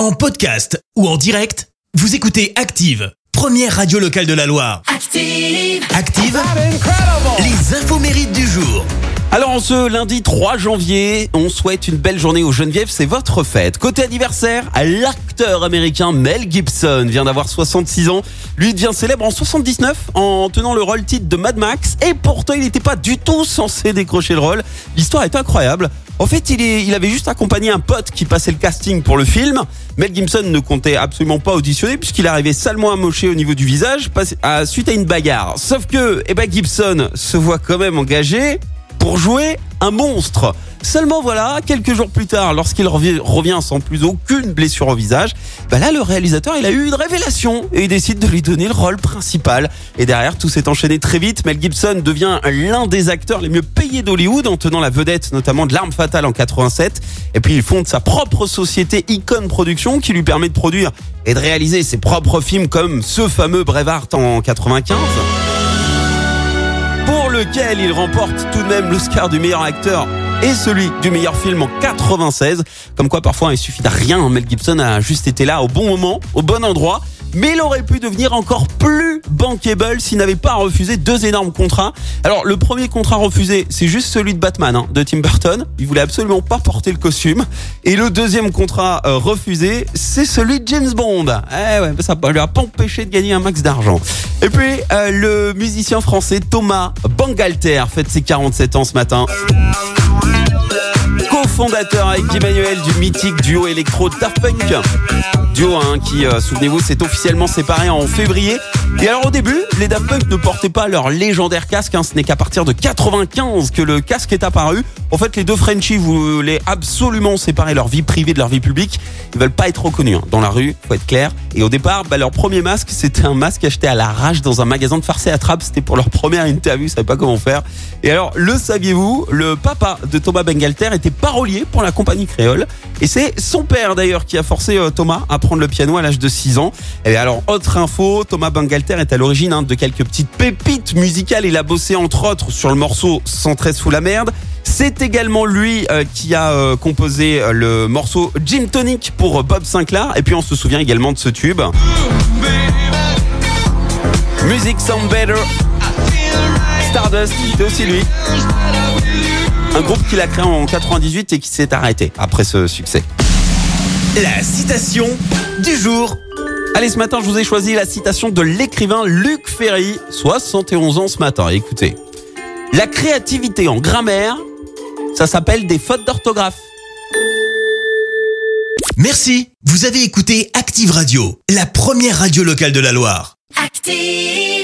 En podcast ou en direct, vous écoutez Active, première radio locale de la Loire. Active. Active, les infos mérites du jour. Alors en ce lundi 3 janvier, on souhaite une belle journée aux Geneviève, c'est votre fête. Côté anniversaire, l'acteur américain Mel Gibson vient d'avoir 66 ans. Lui devient célèbre en 79 en tenant le rôle titre de Mad Max et pourtant il n'était pas du tout censé décrocher le rôle. L'histoire est incroyable. En fait, il, avait juste accompagné un pote qui passait le casting pour le film. Mel Gibson ne comptait absolument pas auditionner puisqu'il arrivait salement amoché au niveau du visage suite à une bagarre. Sauf que, eh ben, Gibson se voit quand même engagé pour jouer un monstre. Seulement voilà, quelques jours plus tard, lorsqu'il revient sans plus aucune blessure au visage, bah là le réalisateur il a eu une révélation et il décide de lui donner le rôle principal. Et derrière tout s'est enchaîné très vite. Mel Gibson devient l'un des acteurs les mieux payés d'Hollywood en tenant la vedette notamment de L'arme fatale en 87. Et puis il fonde sa propre société Icon Production qui lui permet de produire et de réaliser ses propres films comme ce fameux Braveheart en 95 lequel il remporte tout de même l'Oscar du meilleur acteur et celui du meilleur film en 96. Comme quoi parfois il suffit de rien. Mel Gibson a juste été là au bon moment, au bon endroit mais il aurait pu devenir encore plus bankable s'il n'avait pas refusé deux énormes contrats. Alors le premier contrat refusé, c'est juste celui de Batman, hein, de Tim Burton. Il voulait absolument pas porter le costume. Et le deuxième contrat euh, refusé, c'est celui de James Bond. Eh ouais, ça lui a pas empêché de gagner un max d'argent. Et puis euh, le musicien français Thomas Bangalter fête ses 47 ans ce matin co-fondateur avec Emmanuel du mythique duo électro Daft Punk. Duo hein, qui, euh, souvenez-vous, s'est officiellement séparé en février. Et alors au début, les Daft Punk ne portaient pas leur légendaire casque. Hein. Ce n'est qu'à partir de 95 que le casque est apparu. En fait, les deux Frenchies voulaient absolument séparer leur vie privée de leur vie publique. Ils veulent pas être reconnus hein. dans la rue, faut être clair. Et au départ, bah, leur premier masque, c'était un masque acheté à l'arrache dans un magasin de farce et attrape. C'était pour leur première interview, ils savaient pas comment faire. Et alors, le saviez-vous, le papa de Thomas Bengalter était parolier pour la compagnie créole. Et c'est son père d'ailleurs qui a forcé euh, Thomas à prendre le piano à l'âge de 6 ans. Et alors, autre info, Thomas Bengalter est à l'origine hein, de quelques petites pépites musicales. Il a bossé entre autres sur le morceau 113 sous la merde. C'est également lui euh, qui a euh, composé le morceau Jim Tonic pour Bob Sinclair. Et puis on se souvient également de ce tube. Music Sound Better. Stardust, c'est aussi lui. Un groupe qu'il a créé en 98 et qui s'est arrêté après ce succès. La citation du jour. Allez, ce matin, je vous ai choisi la citation de l'écrivain Luc Ferry, 71 ans ce matin. Écoutez, la créativité en grammaire, ça s'appelle des fautes d'orthographe. Merci. Vous avez écouté Active Radio, la première radio locale de la Loire. Active.